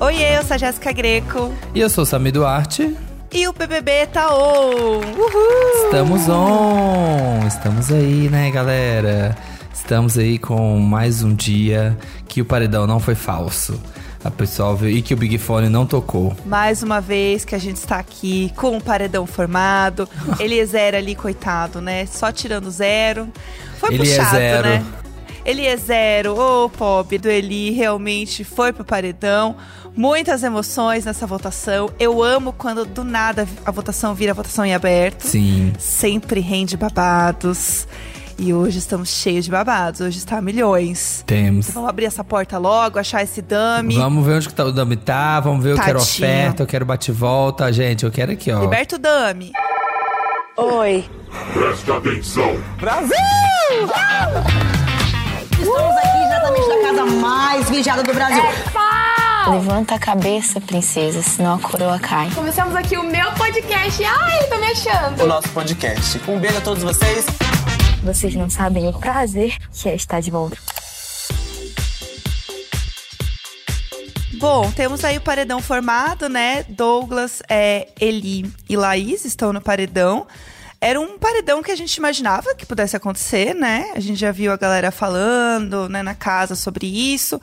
Oi, eu sou a Jéssica Greco. E eu sou o Sami Duarte. E o BBB tá on! Uhul! Estamos on! Estamos aí, né, galera? Estamos aí com mais um dia que o paredão não foi falso. A pessoal viu e que o Big Fone não tocou. Mais uma vez que a gente está aqui com o paredão formado. Eliezer ali, coitado, né? Só tirando zero. Foi Ele é puxado, zero. né? Eliezer, ô pobre do Eli, realmente foi pro paredão. Muitas emoções nessa votação. Eu amo quando do nada a votação vira votação em aberto. Sim. Sempre rende babados. E hoje estamos cheios de babados. Hoje está a milhões. Temos. Vamos abrir essa porta logo, achar esse dummy. Vamos ver onde que tá, o Dami tá, vamos ver, eu quero Tadinho. oferta, eu quero bate-volta. Gente, eu quero aqui, ó. Liberta o dummy. Oi. Preste atenção. Estamos aqui diretamente da casa mais vigiada do Brasil. Levanta a cabeça, princesa, senão a coroa cai. Começamos aqui o meu podcast. Ai, tô me achando. o nosso podcast. Um beijo a todos vocês. Vocês não sabem o prazer que é estar de volta. Bom, temos aí o paredão formado, né? Douglas, é, Eli e Laís estão no paredão. Era um paredão que a gente imaginava que pudesse acontecer, né? A gente já viu a galera falando, né, na casa sobre isso.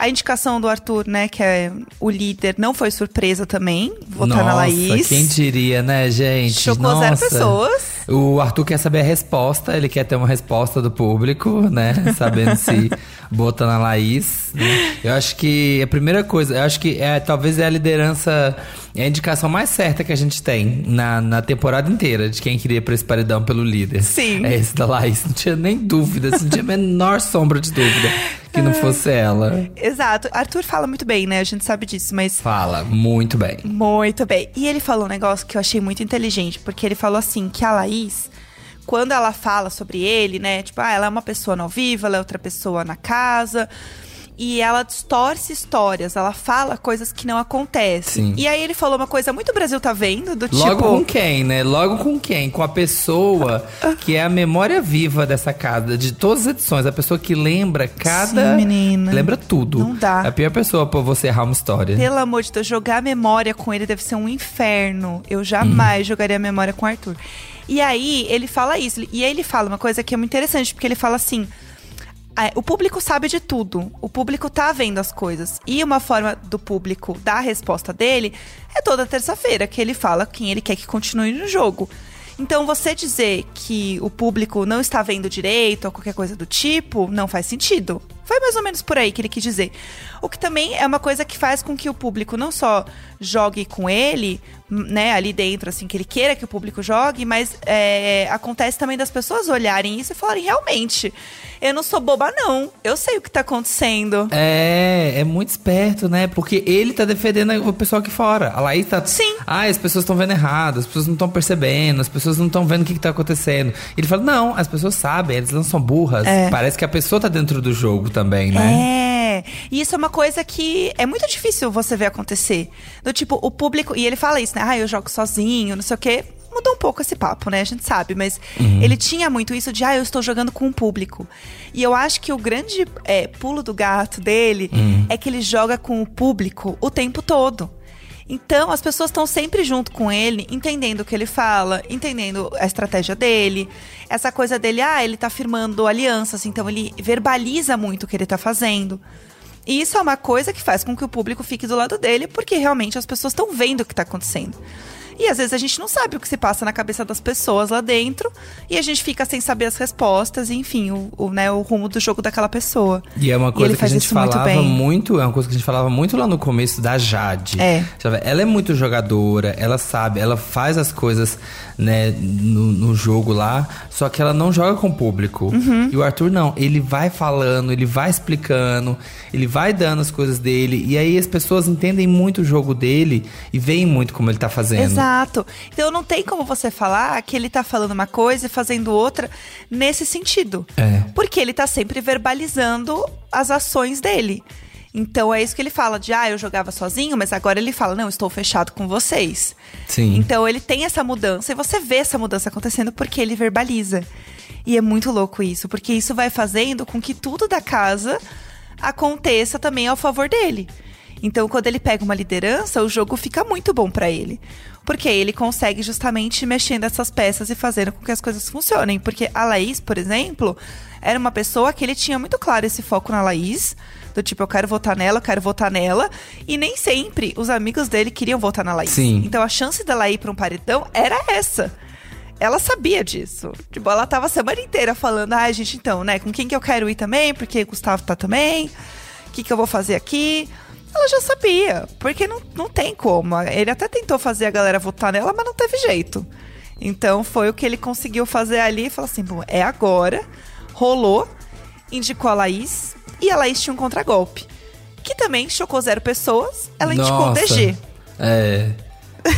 A indicação do Arthur, né, que é o líder, não foi surpresa também. Votar Nossa, na Laís. quem diria, né, gente? Chocou Nossa. zero pessoas. O Arthur quer saber a resposta, ele quer ter uma resposta do público, né? Sabendo se bota na Laís. né? Eu acho que a primeira coisa, eu acho que é, talvez é a liderança, é a indicação mais certa que a gente tem na, na temporada inteira de quem queria pra esse paredão pelo líder. Sim. É esse da Laís. Não tinha nem dúvida, assim, não tinha a menor sombra de dúvida que não fosse ela. Exato. Arthur fala muito bem, né? A gente sabe disso, mas Fala muito bem. Muito bem. E ele falou um negócio que eu achei muito inteligente, porque ele falou assim que a Laís, quando ela fala sobre ele, né, tipo, ah, ela é uma pessoa no ao vivo, ela é outra pessoa na casa. E ela distorce histórias, ela fala coisas que não acontecem. Sim. E aí ele falou uma coisa muito Brasil tá vendo, do Logo tipo. com quem, né? Logo com quem? Com a pessoa que é a memória viva dessa casa, de todas as edições. A pessoa que lembra cada. Sim, menina. Lembra tudo. Não dá. É a pior pessoa pra você errar uma história. Pelo amor de Deus, jogar memória com ele deve ser um inferno. Eu jamais Uhum. jogaria memória com o Arthur. E aí, ele fala isso. E aí, ele fala uma coisa que é muito interessante, porque ele fala assim. "Ah, O público sabe de tudo. O público tá vendo as coisas. E uma forma do público dar a resposta dele é toda terça-feira, que ele fala quem ele quer que continue no jogo. Então, você dizer que o público não está vendo direito ou qualquer coisa do tipo, não faz sentido. Foi mais ou menos por aí que ele quis dizer. O que também é uma coisa que faz com que o público não só jogue com ele, né, ali dentro, assim, que ele queira que o público jogue, mas é, acontece também das pessoas olharem isso e falarem, realmente, eu não sou boba, não. Eu sei o que tá acontecendo. É, é muito esperto, né? Porque ele tá defendendo o pessoal aqui fora. A Laís tá. Sim. Ah, as pessoas estão vendo errado, as pessoas não estão percebendo, as pessoas não estão vendo o que, que tá acontecendo. Ele fala: não, as pessoas sabem, eles não são burras. É. Parece que a pessoa tá dentro do jogo também, né? É, e isso é uma coisa que é muito difícil você ver acontecer. Do tipo, o público. E ele fala isso, né? Ah, eu jogo sozinho, não sei o quê. Mudou um pouco esse papo, né? A gente sabe, mas ele tinha muito isso de, ah, eu estou jogando com o público. E eu acho que o grande é, pulo do gato dele é que ele joga com o público o tempo todo. Então, as pessoas estão sempre junto com ele, entendendo o que ele fala, entendendo a estratégia dele. Essa coisa dele, ah, ele tá firmando alianças, então ele verbaliza muito o que ele tá fazendo. E isso é uma coisa que faz com que o público fique do lado dele, porque realmente as pessoas estão vendo o que tá acontecendo. E às vezes a gente não sabe o que se passa na cabeça das pessoas lá dentro, e a gente fica sem saber as respostas, e enfim, o, o, né, o rumo do jogo daquela pessoa. E é uma coisa que a gente muito falava bem. muito, é uma coisa que a gente falava muito lá no começo da Jade. É. Ela é muito jogadora, ela sabe, ela faz as coisas, né, no, no jogo lá, só que ela não joga com o público. Uhum. E o Arthur não, ele vai falando, ele vai explicando, ele vai dando as coisas dele, e aí as pessoas entendem muito o jogo dele e veem muito como ele tá fazendo. Exato. Então não tem como você falar que ele tá falando uma coisa e fazendo outra nesse sentido. É. Porque ele tá sempre verbalizando as ações dele. Então é isso que ele fala de, ah, eu jogava sozinho, mas agora ele fala, não, estou fechado com vocês. Sim. Então ele tem essa mudança e você vê essa mudança acontecendo porque ele verbaliza. E é muito louco isso, porque isso vai fazendo com que tudo da casa aconteça também ao favor dele. Então, quando ele pega uma liderança, o jogo fica muito bom pra ele. Porque ele consegue justamente mexendo essas peças e fazendo com que as coisas funcionem. Porque a Laís, por exemplo, era uma pessoa que ele tinha muito claro esse foco na Laís. Do tipo, eu quero votar nela, eu quero votar nela. E nem sempre os amigos dele queriam votar na Laís. Sim. Então a chance dela ir pra um paredão era essa. Ela sabia disso. Tipo, ela tava a semana inteira falando, ai, gente, então, né, com quem que eu quero ir também, porque o Gustavo tá também, o que que eu vou fazer aqui. Ela já sabia, porque não, não tem como. Ele até tentou fazer a galera votar nela, mas não teve jeito. Então foi o que ele conseguiu fazer ali e falou assim: bom, é agora. Rolou, indicou a Laís e a Laís tinha um contragolpe. Que também chocou zero pessoas. Ela indicou o Nossa. DG. É.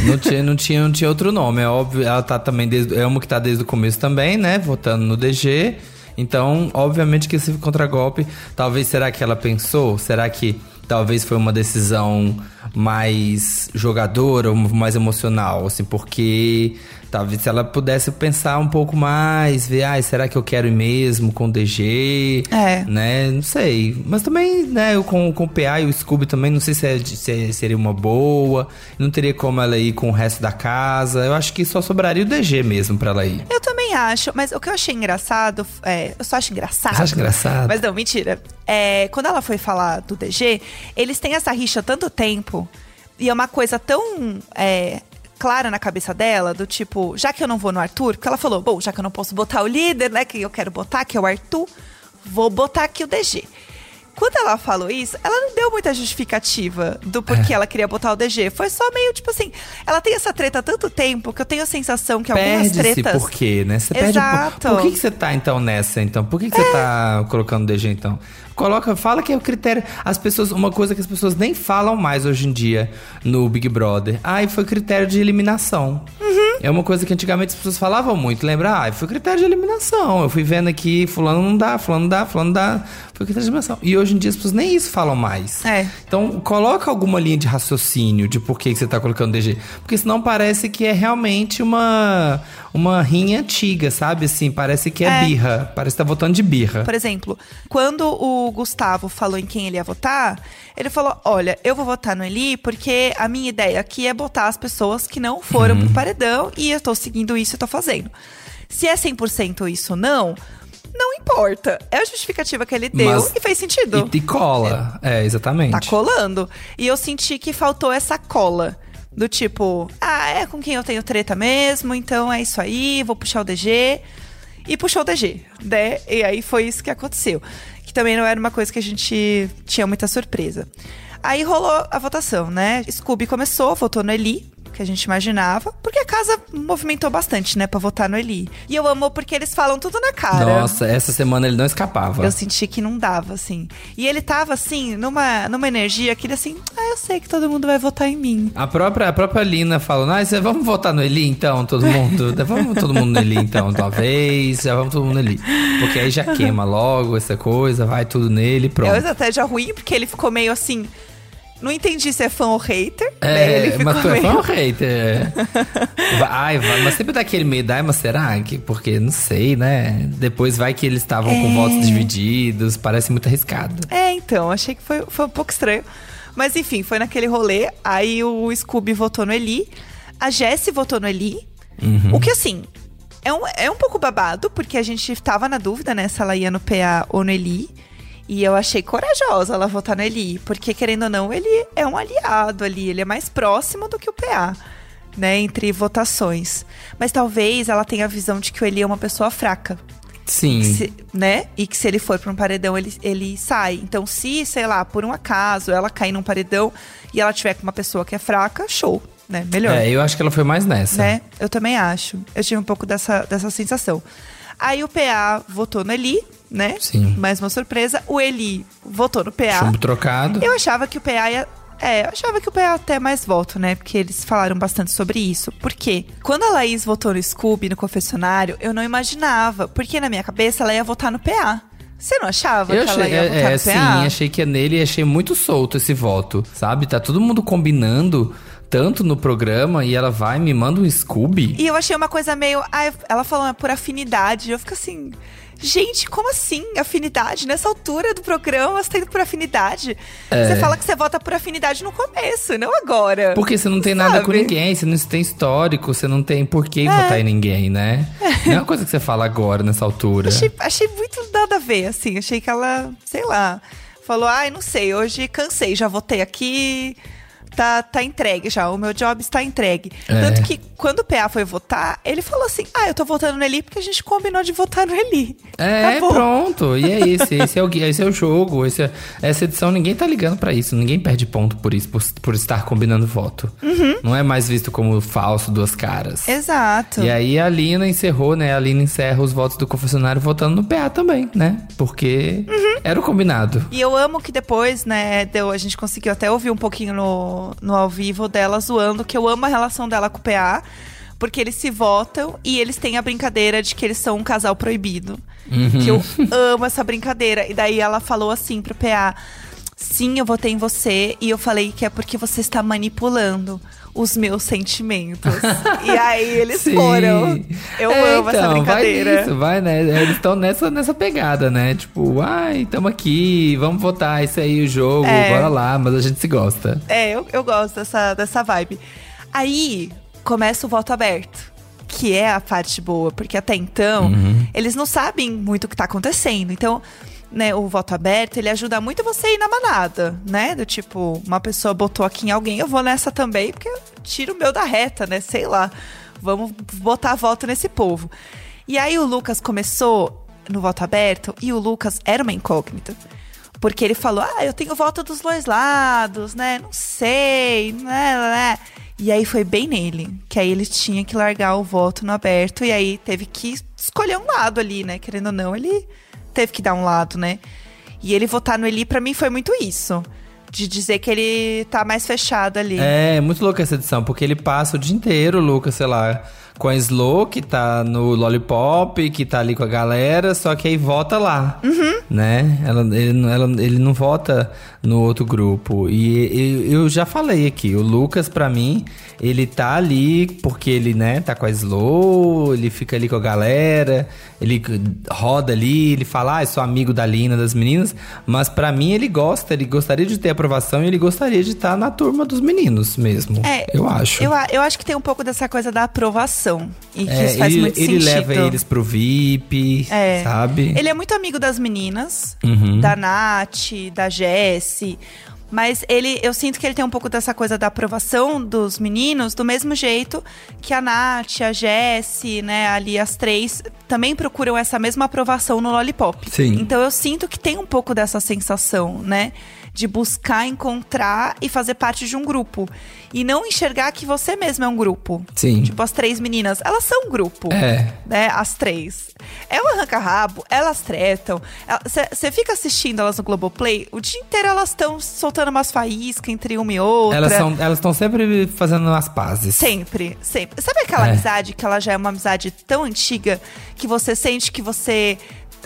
Não tinha, não, tinha, não tinha outro nome. É óbvio, ela tá também desde. É uma que tá desde o começo também, né? Votando no DG. Então, obviamente que esse contragolpe. Talvez será que ela pensou? Será que talvez foi uma decisão mais jogadora ou mais emocional? Assim, porque talvez se ela pudesse pensar um pouco mais, ver, ai, será que eu quero ir mesmo com o DG? É. né? Não sei. Mas também, né, eu com, com o PA e o Scooby também, não sei se, é se seria uma boa. Não teria como ela ir com o resto da casa. Eu acho que só sobraria o DG mesmo pra ela ir. Eu também acho, mas o que eu achei engraçado, é, eu só acho engraçado. Você acha engraçado? Mas não, mentira. É, quando ela foi falar do DG, eles têm essa rixa há tanto tempo e é uma coisa tão é, clara na cabeça dela, do tipo, já que eu não vou no Arthur, porque ela falou, bom, já que eu não posso botar o líder, né, que eu quero botar, que é o Arthur, vou botar aqui o DG. Quando ela falou isso, ela não deu muita justificativa do É. porquê ela queria botar o DG. Foi só meio tipo assim. Ela tem essa treta há tanto tempo que eu tenho a sensação que algumas tretas. por quê, né? Você perde Exato. por, por que, que você tá então nessa, então? Por que, que você tá colocando DG então? Coloca, fala que é o critério. As pessoas, uma coisa que as pessoas nem falam mais hoje em dia no Big Brother. Ai, foi critério de eliminação. É uma coisa que antigamente as pessoas falavam muito. Lembra? Ai, foi critério de eliminação. Eu fui vendo aqui, fulano não dá, fulano não dá, fulano não dá. Foi critério de eliminação. E hoje em dia as pessoas nem isso falam mais. É. Então, coloca alguma linha de raciocínio de por que, que você tá colocando DG. Porque senão parece que é realmente uma, uma rinha antiga, sabe? Assim, parece que é, É. birra. Parece que tá votando de birra. Por exemplo, quando o Gustavo falou em quem ele ia votar, ele falou: Olha, eu vou votar no Eli porque a minha ideia aqui é botar as pessoas que não foram Uhum. pro paredão e eu tô seguindo isso e tô fazendo. Se é 100% isso ou não, não importa. É a justificativa que ele deu Mas- e fez sentido. E, e cola. É, exatamente. Tá colando. E eu senti que faltou essa cola. Do tipo, ah, é com quem eu tenho treta mesmo, então é isso aí, vou puxar o DG. E puxou o DG, né? E aí foi isso que aconteceu. Que também não era uma coisa que a gente tinha muita surpresa. Aí rolou a votação, né? Scooby começou, votou no Eli, que a gente imaginava, porque a casa movimentou bastante, né, pra votar no Eli. E eu amo porque eles falam tudo na cara. Nossa, essa semana ele não escapava. Eu senti que não dava, assim. E ele tava, assim, numa, numa energia que ele, assim, ah, eu sei que todo mundo vai votar em mim. A própria, a própria Lina falou, ah, cê- vamos votar no Eli então, todo mundo? vamos todo mundo no Eli então, talvez, já vamos todo mundo no Eli. Porque aí já queima logo essa coisa, vai tudo nele, É pronto. uma estratégia ruim, porque ele ficou meio assim. Não entendi se é fã ou hater. né? É, mas tu é meio. fã ou hater? É. Vai, mas sempre dá aquele medo, ai, mas será que? Porque, não sei, né? Depois vai que eles estavam com É. votos divididos, parece muito arriscado. É, então, achei que foi, foi um pouco estranho. Mas enfim, foi naquele rolê. Aí o Scooby votou no Eli. A Jessie votou no Eli. Uhum. O que assim. É um, é um pouco babado, porque a gente tava na dúvida, né, se ela ia no PA ou no Eli. E eu achei corajosa ela votar no Eli, porque querendo ou não, ele é um aliado ali, ele é mais próximo do que o PA, né, entre votações. Mas talvez ela tenha a visão de que o Eli é uma pessoa fraca Sim. se- né? E que se ele for pra um paredão, ele, ele sai. Então, se, sei lá, por um acaso ela cair num paredão e ela tiver com uma pessoa que é fraca, show, né? Melhor. É, eu acho que ela foi mais nessa. né? Eu também acho. Eu tive um pouco dessa, dessa sensação. Aí o PA votou no Eli, né? Sim. Mais uma surpresa. O Eli votou no PA. Chumbo trocado. Eu achava que o PA ia. É, eu achava que o PA até mais voto, né? Porque eles falaram bastante sobre isso. Por quê? Quando a Laís votou no Scooby no confessionário, eu não imaginava. Porque na minha cabeça ela ia votar no PA. Você não achava Eu que ela achei, ia votar é, é, no sim, PA? achei que é nele e achei muito solto esse voto, sabe? Tá todo mundo combinando tanto no programa e ela vai e me manda um Scooby. E eu achei uma coisa meio. ah, ela falou é por afinidade. Eu fico assim. Gente, como assim? Afinidade? Nessa altura do programa, você tá indo por afinidade? Você fala que você vota por afinidade no começo, não agora. Porque você não tem nada com Sabe? ninguém, você não tem histórico, você não tem por que votar em ninguém, né? Não é uma coisa que você fala agora, nessa altura. Achei, achei muito nada a ver, assim. Achei que ela, sei lá, falou: ai, não sei, hoje cansei, já votei aqui. Tá, tá entregue já, o meu job está entregue. É. Tanto que quando o PA foi votar, ele falou assim: Ah, eu tô votando no Eli porque a gente combinou de votar no Eli. É, Acabou. pronto. E é esse. Esse é o, esse é o jogo. Esse é- essa edição ninguém tá ligando pra isso. Ninguém perde ponto por isso, por, por estar combinando voto. Não é mais visto como falso, duas caras. Uhum. Exato. E aí a Lina encerrou, né? A Lina encerra os votos do confessionário votando no PA também, né? Porque Uhum. era o combinado. E eu amo que depois, né, deu, a gente conseguiu até ouvir um pouquinho no, no ao vivo dela zoando, que eu amo a relação dela com o PA, porque eles se votam e eles têm a brincadeira de que eles são um casal proibido. Que eu amo essa brincadeira. E daí ela falou assim pro PA: Sim, eu votei em você, e eu falei que é porque você está manipulando os meus sentimentos. e aí eles Sim. foram. Eu É, amo essa então, brincadeira. Vai nisso, vai, né? Eles estão nessa, nessa pegada, né? Tipo, ai, tamo aqui, vamos votar, isso aí o jogo, É. bora lá, mas a gente se gosta. É, eu, eu gosto dessa, dessa vibe. Aí começa o voto aberto. Que é a parte boa, porque até então eles não sabem muito o que tá acontecendo. Então, né, o voto aberto, ele ajuda muito você a ir na manada, né? Do tipo, uma pessoa botou aqui em alguém, eu vou nessa também, porque eu tiro o meu da reta, né? Sei lá. Vamos botar voto nesse povo. E aí o Lucas começou no voto aberto e o Lucas era uma incógnita. Porque ele falou, ah, eu tenho voto dos dois lados, né? Não sei, né, né. E aí foi bem nele, que aí ele tinha que largar o voto no aberto e aí teve que escolher um lado ali, né? Querendo ou não, ele teve que dar um lado, né? E ele votar no Eli, pra mim, foi muito isso. De dizer que ele tá mais fechado ali. É, muito louca essa edição, porque ele passa o dia inteiro, Lucas, sei lá, com a Slow, que tá no Lollipop, que tá ali com a galera, só que aí vota lá, né? Ela, ele, ela- ele não vota no outro grupo. E eu, eu já falei aqui, o Lucas, pra mim, ele tá ali porque ele, né, tá com a Slow, ele fica ali com a galera, ele roda ali, ele fala, ah, eu sou amigo da Lina, das meninas, mas pra mim ele gosta, ele gostaria de ter aprovação e ele gostaria de estar na turma dos meninos mesmo. É, eu acho. Eu, eu acho que tem um pouco dessa coisa da aprovação. E que É, isso faz ele, muito ele sentido. leva eles pro VIP, É. sabe? Ele é muito amigo das meninas, Uhum. da Nath, da Jessie. Mas ele, eu sinto que ele tem um pouco dessa coisa da aprovação dos meninos, do mesmo jeito que a Nath, a Jessie, né, ali as três, também procuram essa mesma aprovação no Lollipop. Sim. Então eu sinto que tem um pouco dessa sensação, né? De buscar encontrar e fazer parte de um grupo. E não enxergar que você mesmo é um grupo. Sim. Tipo, as três meninas, elas são um grupo É. né? As três. É um arranca-rabo, elas tretam. Você fica assistindo elas no Globoplay, o dia inteiro elas estão soltando umas faíscas entre uma e outra. Elas estão sempre fazendo as pazes. Sempre, sempre. Sabe aquela É. amizade que ela já é uma amizade tão antiga que você sente que você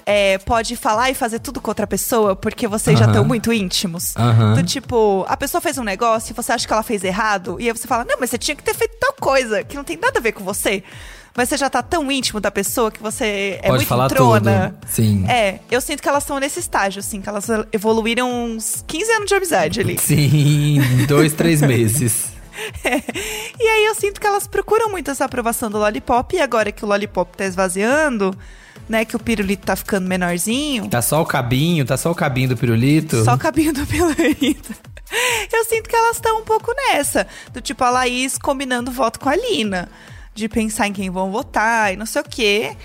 é, pode falar e fazer tudo com outra pessoa porque vocês já estão muito íntimos? Do tipo, a pessoa fez um negócio e você acha que ela fez errado, e aí você fala, não, mas você tinha que ter feito tal coisa que não tem nada a ver com você. Mas você já tá tão íntimo da pessoa que você é Pode muito falar trona. tudo. Sim. É, eu sinto que elas estão nesse estágio, assim, que elas evoluíram uns 15 anos de amizade ali. Sim, dois, três meses. E aí eu sinto que elas procuram muito essa aprovação do Lollipop. E agora que o Lollipop tá esvaziando, né? Que o pirulito tá ficando menorzinho. Tá só o cabinho, tá só o cabinho do pirulito. Só o cabinho do pirulito. Eu sinto que elas estão um pouco nessa. Do tipo, a Laís combinando voto com a Lina. De pensar em quem vão votar e não sei o quê.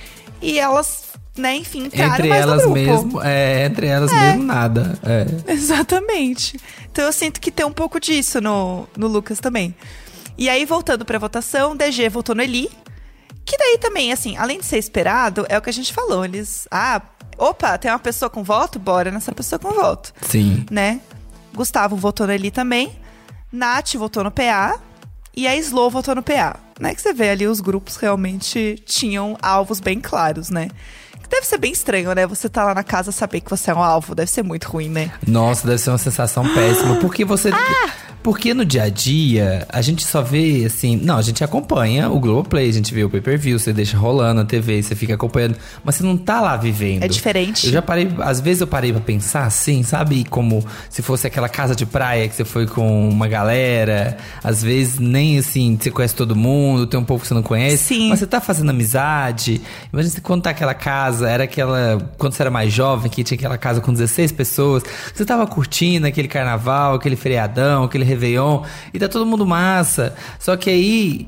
E elas, né, enfim, entraram Entre mais no elas grupo. mesmo, é, entre elas mesmo nada. É. Exatamente. Então eu sinto que tem um pouco disso no, no Lucas também. E aí, voltando pra votação, DG votou no Eli. Que daí também, assim, além de ser esperado, é o que a gente falou. Eles. Ah, opa, tem uma pessoa com voto? Bora nessa pessoa com voto. Sim. Né? Gustavo votou no Eli também. Nath votou no PA. E a Slow votou no PA. Né? Que você vê ali, os grupos realmente tinham alvos bem claros, né? Deve ser bem estranho, né? Você tá lá na casa saber que você é um alvo. Deve ser muito ruim, né? Nossa, deve ser uma sensação péssima. Porque você. Porque no dia a dia, a gente só vê assim. Não, a gente acompanha o Globoplay, a gente vê o pay per view, você deixa rolando na TV, você fica acompanhando. Mas você não tá lá vivendo. É diferente. Eu já parei, às vezes eu parei pra pensar assim, sabe? Como se fosse aquela casa de praia que você foi com uma galera. Às vezes nem assim, você conhece todo mundo, tem um povo que você não conhece. Sim. Mas você tá fazendo amizade. Imagina você quando tá aquela casa, era aquela. Quando você era mais jovem, que tinha aquela casa com 16 pessoas. Você tava curtindo aquele carnaval, aquele feriadão, aquele Réveillon. E tá todo mundo massa. Só que aí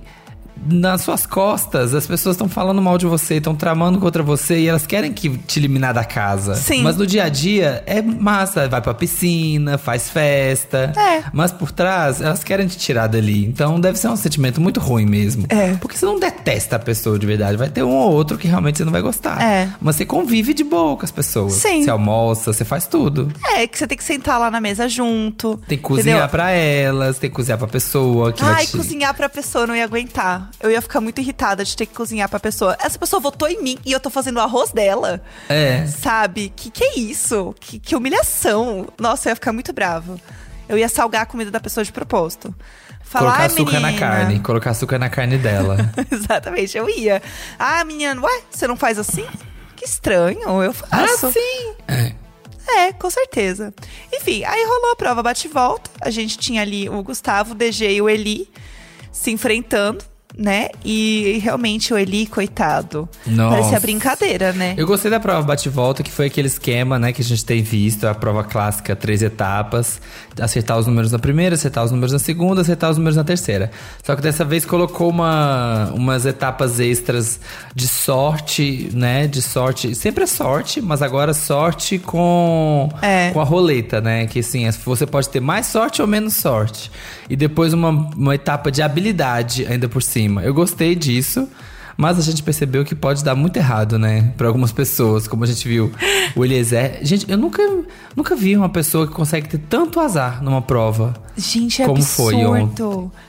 nas suas costas, as pessoas estão falando mal de você, estão tramando contra você e elas querem que te eliminar da casa. Sim. Mas no dia a dia é massa, vai pra piscina, faz festa. É. Mas por trás, elas querem te tirar dali. Então deve ser um sentimento muito ruim mesmo. É. Porque você não detesta a pessoa de verdade. Vai ter um ou outro que realmente você não vai gostar. É. Mas você convive de boa com as pessoas. Sim. Você almoça, você faz tudo. É, que você tem que sentar lá na mesa junto. Tem que cozinhar entendeu? pra elas, tem que cozinhar pra pessoa. Que vai Ai, te... cozinhar pra pessoa não ia aguentar. Eu ia ficar muito irritada de ter que cozinhar pra pessoa. Essa pessoa votou em mim e eu tô fazendo o arroz dela. É. Sabe? Que que é isso? Que, que humilhação. Nossa, eu ia ficar muito bravo. Eu ia salgar a comida da pessoa de propósito. Falar, Colocar "Ai, açúcar na menina." carne. Colocar açúcar na carne dela. Exatamente, eu ia. Ah, menina, ué, você não faz assim? Que estranho, eu faço. sim! É. É, com certeza. Enfim, aí rolou a prova bate-volta. A gente tinha ali o Gustavo, o DG e o Eli se enfrentando, né? E realmente o Eli, coitado. Nossa. Parecia brincadeira, né? Eu gostei da prova bate-volta, que foi aquele esquema, né, que a gente tem visto, a prova clássica, três etapas. Acertar os números na primeira, acertar os números na segunda, acertar os números na terceira. Só que dessa vez colocou uma, umas etapas extras de sorte, né? De sorte. Sempre é sorte, mas agora sorte com, É. com a roleta, né? Que assim, você pode ter mais sorte ou menos sorte. E depois uma, uma etapa de habilidade ainda por cima. Eu gostei disso. Mas a gente percebeu que pode dar muito errado, né? Pra algumas pessoas, como a gente viu o Eliezer. Gente, eu nunca, nunca vi uma pessoa que consegue ter tanto azar numa prova. Gente, é Como absurdo. foi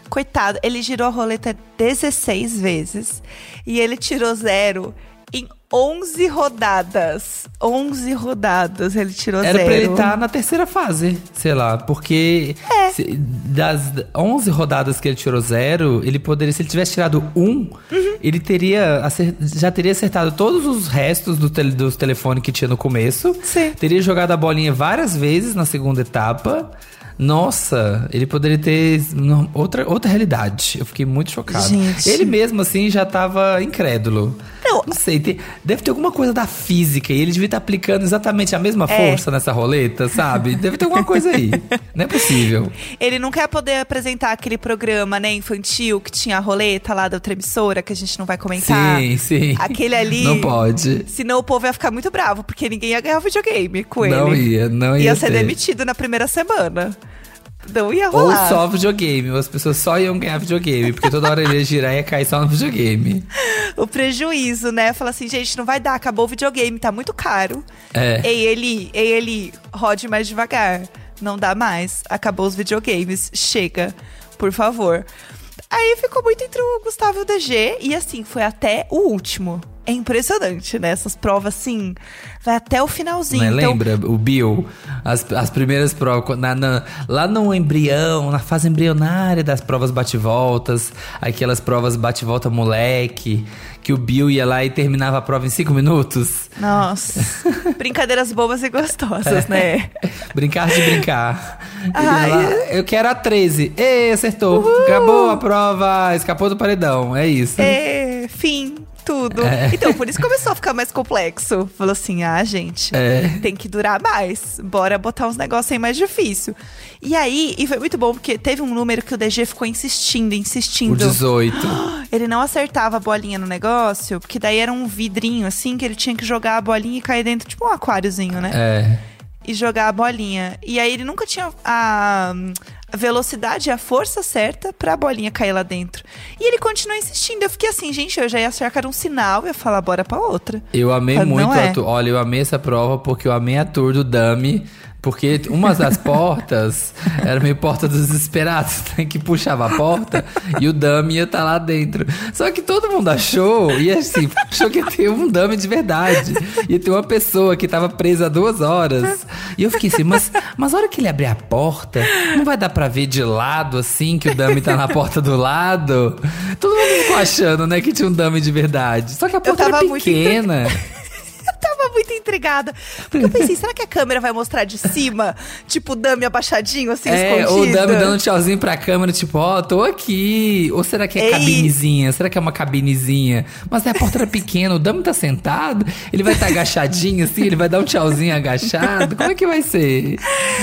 Coitado, ele girou a roleta 16 vezes. E ele tirou zero em 11 rodadas. 11 rodadas ele tirou Era zero. pra ele estar na terceira fase, sei lá. Porque É. se- das 11 rodadas que ele tirou zero, ele poderia, se ele tivesse tirado um, Uhum. ele teria já teria acertado todos os restos do tele, dos telefones que tinha no começo. Sim. Teria jogado a bolinha várias vezes na segunda etapa. Nossa, ele poderia ter outra, outra realidade. Eu fiquei muito chocado. Gente. Ele mesmo, assim, já tava incrédulo. Não. Não sei, tem- deve ter alguma coisa da física e ele devia estar aplicando exatamente a mesma É. força nessa roleta, sabe? Deve ter alguma coisa aí. Não é possível. Ele não quer poder apresentar aquele programa, né, infantil, que tinha a roleta lá da outra emissora, que a gente não vai comentar. Sim, sim. Aquele ali. Não pode. Senão o povo ia ficar muito bravo, porque ninguém ia ganhar videogame com ele. Não ia, não ia. Ia ser ter. demitido na primeira semana. Não ia Ou rolar. só videogame, ou as pessoas só iam ganhar videogame, porque toda hora ele ia girar e ia cair só no videogame. O prejuízo, né? Fala assim, gente, não vai dar, acabou o videogame, tá muito caro. É. Ei, ele, ei, ele, rode mais devagar. Não dá mais. Acabou os videogames. Chega, por favor. Aí ficou muito entre o Gustavo e o DG. E assim, foi até o último. É impressionante, né? Essas provas, assim, vai até o finalzinho. Então, Lembra o Bill? As, as primeiras provas, na- na- lá no embrião, na fase embrionária das provas bate-voltas, aquelas provas bate-volta moleque, que o Bill ia lá e terminava a prova em cinco minutos. Nossa. Brincadeiras bobas e gostosas, né? Brincar de brincar. Ai. lá, eu quero a 13. Ei, acertou. Acabou a prova, escapou do paredão. É isso. É, fim, tudo. É. Então, por isso começou a ficar mais complexo. Falou assim: ah, gente, É. tem que durar mais. Bora botar uns negócios aí mais difícil. E aí, e foi muito bom, porque teve um número que o DG ficou insistindo, O insistindo. 18. Ele não acertava a bolinha no negócio, porque daí era um vidrinho assim, que ele tinha que jogar a bolinha e cair dentro, tipo um aquáriozinho, né? É. e jogar a bolinha. E aí ele nunca tinha a, a velocidade e a força certa pra bolinha cair lá dentro. E ele continuou insistindo. Eu fiquei assim, gente, eu já ia achar que era um sinal e ia falar, bora pra outra. Eu amei Mas muito é. a tour. Olha, eu amei essa prova porque eu amei a tour do Dami Porque uma das portas era meio porta dos desesperados, né? Que puxava a porta e o dummy ia estar lá dentro. Só que todo mundo achou, e assim, achou que ia ter um dummy de verdade. Ia ter uma pessoa que tava presa duas horas. E eu fiquei assim, mas, mas a hora que ele abrir a porta, não vai dar pra ver de lado, assim, que o dummy tá na porta do lado? Todo mundo ficou achando, né, que tinha um dummy de verdade. Só que a porta era pequena tava muito intrigada. Porque eu pensei, será que a câmera vai mostrar de cima? Tipo, o Dami abaixadinho, assim, é, escondido? Ou o Dami dando um tchauzinho pra câmera, tipo, ó, oh, tô aqui. Ou será que é, é cabinezinha? Será que é uma cabinezinha? Mas a porta era pequena, o Dami tá sentado, ele vai estar tá agachadinho, assim, ele vai dar um tchauzinho agachado. Como é que vai ser?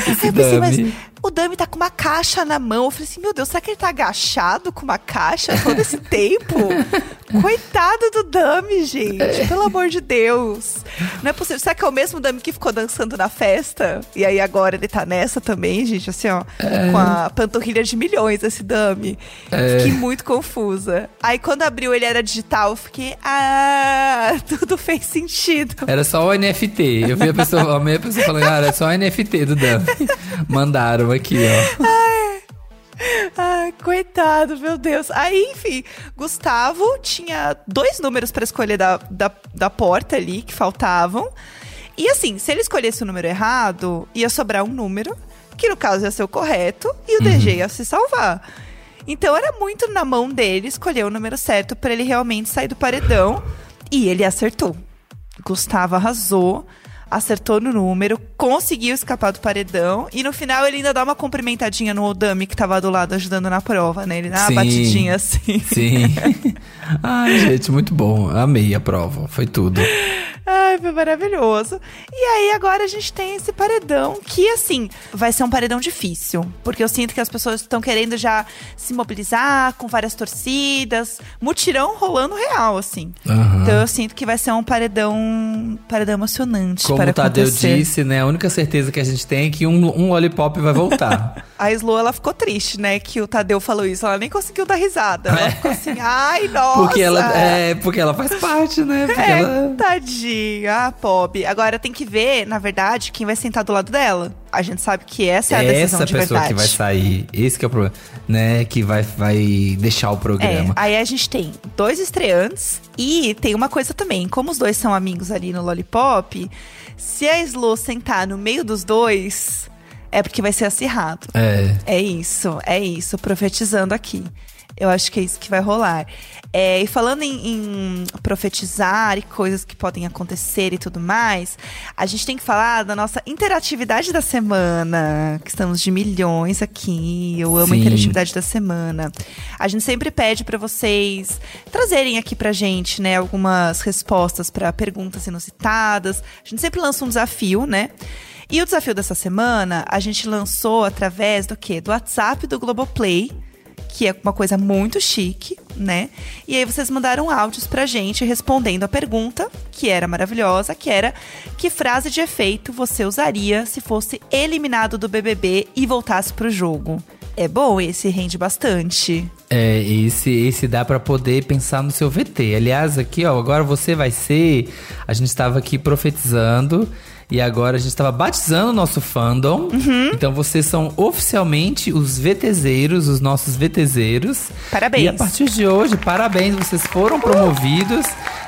Esse eu pensei, mas o Dami tá com uma caixa na mão. Eu falei assim, meu Deus, será que ele tá agachado com uma caixa todo esse tempo? Coitado do Dami, gente. É. Pelo amor de Deus. Não é possível. Será que é o mesmo Dami que ficou dançando na festa? E aí agora ele tá nessa também, gente, assim, ó. É. Com a panturrilha de milhões, esse Dami. É. Fiquei muito confusa. Aí quando abriu ele era digital, eu fiquei, ah, tudo fez sentido. Era só o NFT. Eu vi a pessoa, a minha pessoa falando, ah, era só o NFT do Dami. Mandaram aqui, ó. Ai. Ai, coitado, meu Deus. Aí, enfim, Gustavo tinha dois números para escolher da, da, da porta ali que faltavam. E assim, se ele escolhesse o número errado, ia sobrar um número, que no caso ia ser o correto, e o uhum. DG ia se salvar. Então era muito na mão dele escolher o número certo para ele realmente sair do paredão. E ele acertou. Gustavo arrasou acertou no número, conseguiu escapar do paredão e no final ele ainda dá uma cumprimentadinha no Odami que tava do lado ajudando na prova, né? Ele dá uma sim, batidinha assim. Sim. Ai, gente, muito bom. Amei a prova. Foi tudo. Ai, foi maravilhoso. E aí, agora a gente tem esse paredão que, assim, vai ser um paredão difícil. Porque eu sinto que as pessoas estão querendo já se mobilizar com várias torcidas. Mutirão rolando real, assim. Uhum. Então eu sinto que vai ser um paredão, paredão emocionante. Como para o Tadeu acontecer. disse, né? A única certeza que a gente tem é que um, um lollipop vai voltar. a Slo, ela ficou triste, né? Que o Tadeu falou isso. Ela nem conseguiu dar risada. Ela é. ficou assim, ai, nossa. Porque ela, é, porque ela faz parte, né? Porque é, ela... tadinha, a Pob. Agora tem que ver, na verdade, quem vai sentar do lado dela. A gente sabe que essa é a decisão essa de pessoa verdade. que vai sair. Esse que é o problema, né? Que vai, vai deixar o programa. É, aí a gente tem dois estreantes e tem uma coisa também. Como os dois são amigos ali no Lollipop, se a Slo sentar no meio dos dois, é porque vai ser acirrado. É. É isso, é isso, profetizando aqui. Eu acho que é isso que vai rolar. É, e falando em, em, profetizar e coisas que podem acontecer e tudo mais, a gente tem que falar da nossa interatividade da semana, que estamos de milhões aqui. Eu amo Sim. a interatividade da semana. A gente sempre pede para vocês trazerem aqui pra gente, né, algumas respostas para perguntas inusitadas. A gente sempre lança um desafio, né? E o desafio dessa semana a gente lançou através do quê? Do WhatsApp do Globoplay que é uma coisa muito chique, né? E aí vocês mandaram áudios pra gente respondendo a pergunta, que era maravilhosa, que era que frase de efeito você usaria se fosse eliminado do BBB e voltasse pro jogo? É bom, esse rende bastante. É, esse, esse dá para poder pensar no seu VT. Aliás, aqui, ó, agora você vai ser. A gente estava aqui profetizando e agora a gente estava batizando o nosso fandom. Uhum. Então vocês são oficialmente os VTZeiros, os nossos VTZeiros. Parabéns. E a partir de hoje, parabéns, vocês foram promovidos.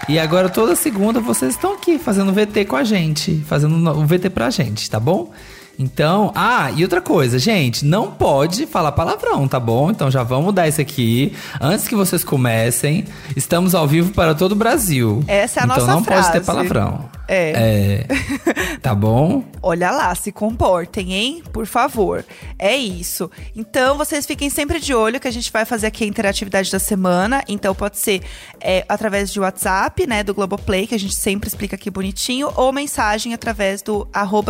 E agora toda segunda vocês estão aqui fazendo VT com a gente, fazendo o VT pra gente, tá bom? Então, ah, e outra coisa, gente, não pode falar palavrão, tá bom? Então já vamos mudar isso aqui. Antes que vocês comecem, estamos ao vivo para todo o Brasil. Essa é a então, nossa não frase. pode ter palavrão. É. é. Tá bom? Olha lá, se comportem, hein? Por favor. É isso. Então, vocês fiquem sempre de olho que a gente vai fazer aqui a interatividade da semana. Então, pode ser é, através de WhatsApp, né, do Globoplay, que a gente sempre explica aqui bonitinho, ou mensagem através do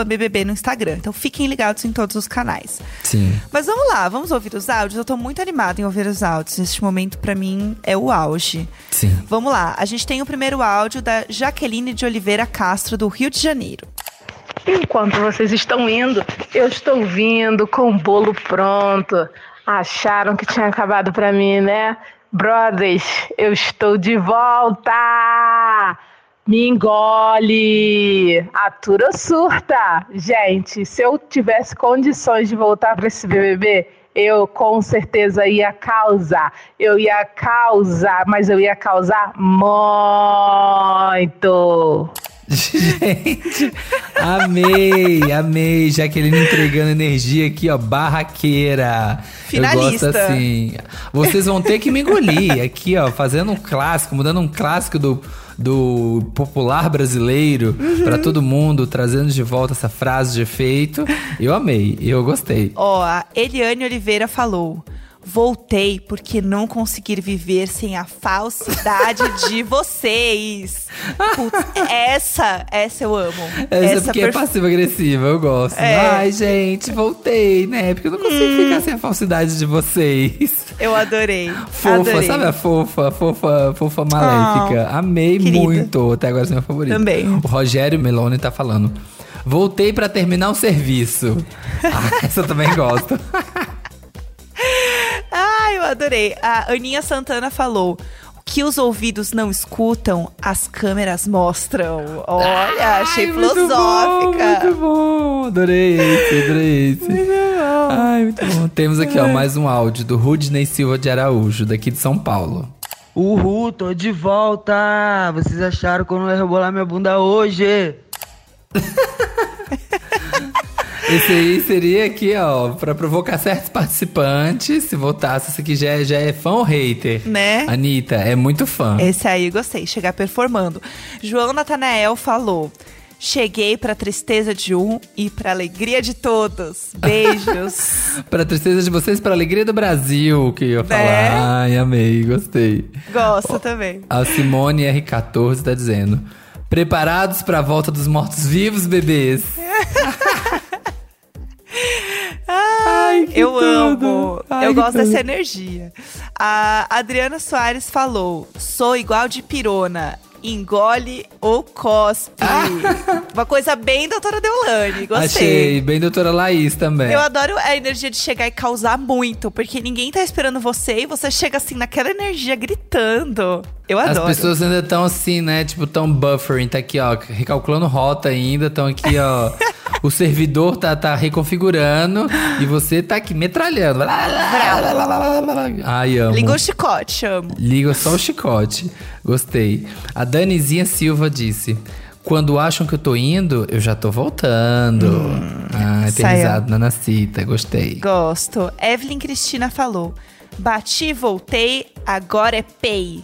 BBB no Instagram. Então, fiquem ligados em todos os canais. Sim. Mas vamos lá, vamos ouvir os áudios. Eu tô muito animada em ouvir os áudios. Neste momento, para mim, é o auge. Sim. Vamos lá. A gente tem o primeiro áudio da Jaqueline de Oliveira Castro, do Rio de Janeiro. Enquanto vocês estão indo, eu estou vindo com o bolo pronto. Acharam que tinha acabado para mim, né? Brothers, eu estou de volta! Me engole! Atura surta? Gente, se eu tivesse condições de voltar para esse BBB, eu com certeza ia causar. Eu ia causar, mas eu ia causar muito. Gente, amei, amei. Jaqueline entregando energia aqui, ó, barraqueira. Finalista. Eu gosto assim. Vocês vão ter que me engolir aqui, ó, fazendo um clássico, mudando um clássico do, do popular brasileiro pra todo mundo, trazendo de volta essa frase de efeito. Eu amei, eu gostei. Ó, a Eliane Oliveira falou. Voltei porque não conseguir viver sem a falsidade de vocês. Putz, essa, essa eu amo. Essa, porque é perfe- passiva-agressiva, eu gosto. É. Ai, gente, voltei, né? Porque eu não consigo ficar sem a falsidade de vocês. Eu adorei. Fofa, adorei. sabe a fofa, fofa, fofa maléfica? Amei querida. muito. Até agora é meu favorito. Também. O Rogério Meloni tá falando. Voltei pra terminar o serviço. ah, essa eu também gosto. Eu adorei. A Aninha Santana falou. O que os ouvidos não escutam, as câmeras mostram. Olha, achei Ai, muito filosófica. Bom, muito bom. Adorei esse, adorei esse. Ai, muito bom. Temos aqui, ó, mais um áudio do Rudney Silva de Araújo, daqui de São Paulo. Uhul, tô de volta! Vocês acharam que eu não ia rebolar minha bunda hoje? Esse aí seria aqui, ó, pra provocar certos participantes. Se votasse, esse aqui já é, já é fã ou hater? Né? Anitta, é muito fã. Esse aí gostei, chegar performando. João Natanael falou: Cheguei pra tristeza de um e pra alegria de todos. Beijos. Pra tristeza de vocês, pra alegria do Brasil, que eu ia falar. Né? Ai, amei, gostei. Gosto também. A Simone R14 tá dizendo: Preparados pra volta dos mortos-vivos, bebês? Ai, que eu tudo. amo. Ai, eu que gosto tudo. dessa energia. A Adriana Soares falou: sou igual de pirona. Engole ou cospe. Uma coisa bem doutora Deolane. Gostei. Achei, bem doutora Laís também. Eu adoro a energia de chegar e causar muito, porque ninguém tá esperando você e você chega assim naquela energia gritando. Eu As adoro. pessoas ainda estão assim, né? Tipo, tão buffering, tá aqui, ó, recalculando rota ainda, estão aqui, ó. o servidor tá, tá reconfigurando e você tá aqui metralhando. Ai, amo. Liga o chicote, amo. Liga só o chicote. Gostei. A Danizinha Silva disse: Quando acham que eu tô indo, eu já tô voltando. ah, saiu. eternizado na Nacita. Gostei. Gosto. Evelyn Cristina falou: Bati, voltei, agora é pay.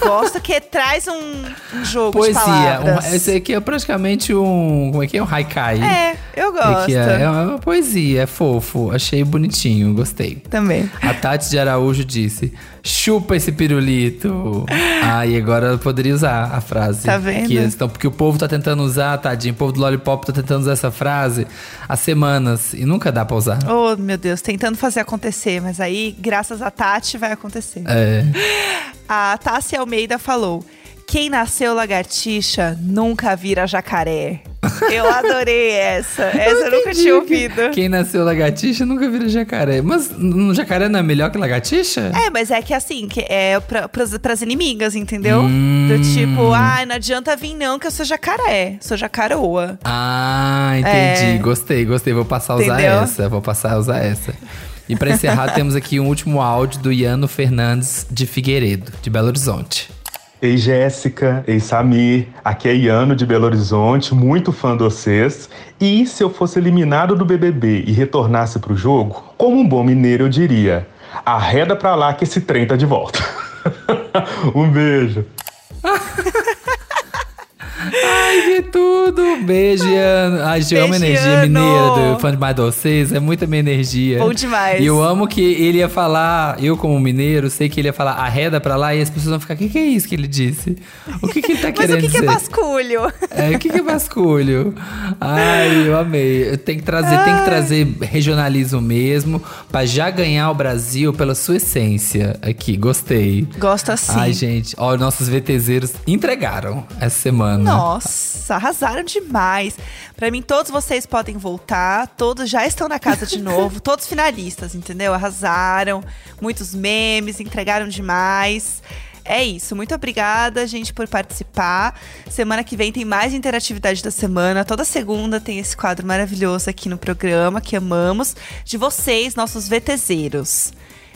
Gosto que traz um, jogo de Poesia. palavras. Um, esse aqui é praticamente um. Como é que é? Um haikai. É, eu Esse gosto. é, é uma poesia, é fofo. Achei bonitinho, gostei. Também. A Tati de Araújo disse: chupa esse pirulito. ah, e agora eu poderia usar a frase. Tá vendo? Que estão, porque o povo tá tentando usar, tadinho. O povo do Lollipop tá tentando usar essa frase há semanas e nunca dá pra usar. Oh, meu Deus, tentando fazer acontecer, mas aí, graças a Tati, vai acontecer. É. A Tássia Almeida falou: Quem nasceu lagartixa nunca vira jacaré. Eu adorei essa. Essa eu nunca tinha ouvido. Quem nasceu lagartixa nunca vira jacaré. Mas um jacaré não é melhor que lagartixa? É, mas é que assim, que é pra, pras, pras inimigas, entendeu? Hum. Do tipo, ai, não adianta vir não, que eu sou jacaré. Sou jacaroa. Ah, entendi. É. Gostei, gostei. Vou passar a usar Entendeu? essa. Vou passar a usar essa. E pra encerrar, temos aqui um último áudio do Iano Fernandes de Figueiredo, de Belo Horizonte. Ei Jéssica, ei Samir, aqui é Iano de Belo Horizonte, muito fã de vocês. E se eu fosse eliminado do BBB e retornasse pro jogo, como um bom mineiro eu diria: arreda pra lá que esse trem tá de volta. um beijo. Ai, que tudo! Beijo, Iano. Ai, gente, eu amo a energia mineira do fã de mais de vocês. É muita minha energia. Bom demais. E eu amo que ele ia falar, eu como mineiro, sei que ele ia falar arreda pra lá e as pessoas vão ficar, o que, que é isso que ele disse? O que, que ele tá Mas querendo o que, que é dizer? basculho? É, o que, que é basculho? Ai, eu amei. Tem que trazer, tem que trazer regionalismo mesmo, pra já ganhar o Brasil pela sua essência. Aqui, gostei. Gosto assim. Ai, gente, ó, nossos VTZeros entregaram essa semana. Nossa, arrasaram demais. Pra mim, todos vocês podem voltar. Todos já estão na casa de novo. todos finalistas, entendeu? Arrasaram. Muitos memes, entregaram demais. É isso. Muito obrigada, gente, por participar. Semana que vem tem mais interatividade da semana. Toda segunda tem esse quadro maravilhoso aqui no programa que amamos de vocês, nossos VTZeros.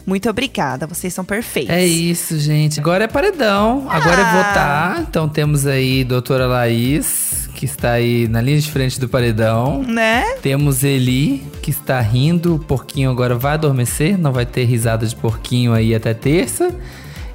Muito obrigada, vocês são perfeitos. É isso, gente. Agora é paredão, agora é Ah. votar. Então temos aí doutora Laís, que está aí na linha de frente do paredão. Né? Temos Eli, que está rindo. O porquinho agora vai adormecer, não vai ter risada de porquinho aí até terça.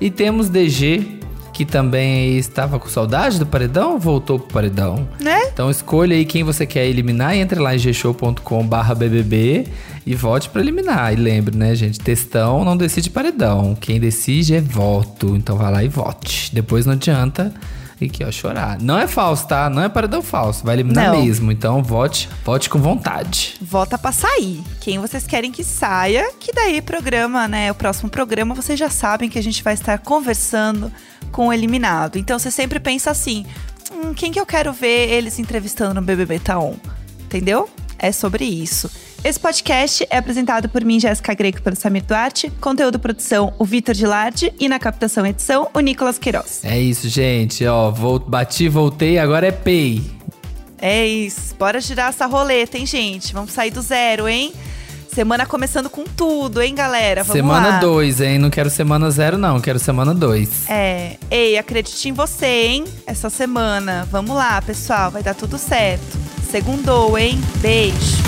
E temos DG, que também estava com saudade do paredão, voltou pro paredão. Né? Então escolha aí quem você quer eliminar, entre lá em gshow.com.br BBB e vote pra eliminar. E lembre, né, gente, textão não decide paredão. Quem decide é voto. Então vai lá e vote. Depois não adianta e que ó, chorar. Não é falso, tá? Não é paredão falso. Vai eliminar Não. mesmo. Então vote, vote com vontade. Vota pra sair. Quem vocês querem que saia, que daí programa, né? O próximo programa, vocês já sabem que a gente vai estar conversando com o eliminado. Então você sempre pensa assim: hum, quem que eu quero ver eles entrevistando no BBB Taon? Entendeu? É sobre isso. Esse podcast é apresentado por mim, Jéssica Greco, pelo Samir Duarte. Conteúdo produção, o Vitor Gilardi. E na captação edição, o Nicolas Queiroz. É isso, gente. Ó, vol- bati, voltei, agora é pay. É isso. Bora girar essa roleta, hein, gente? Vamos sair do zero, hein? Semana começando com tudo, hein, galera? Vamos semana lá. 2, hein? Não quero semana zero, não. Quero semana 2. É. Ei, acredite em você, hein? Essa semana. Vamos lá, pessoal. Vai dar tudo certo. Segundou, hein? Beijo.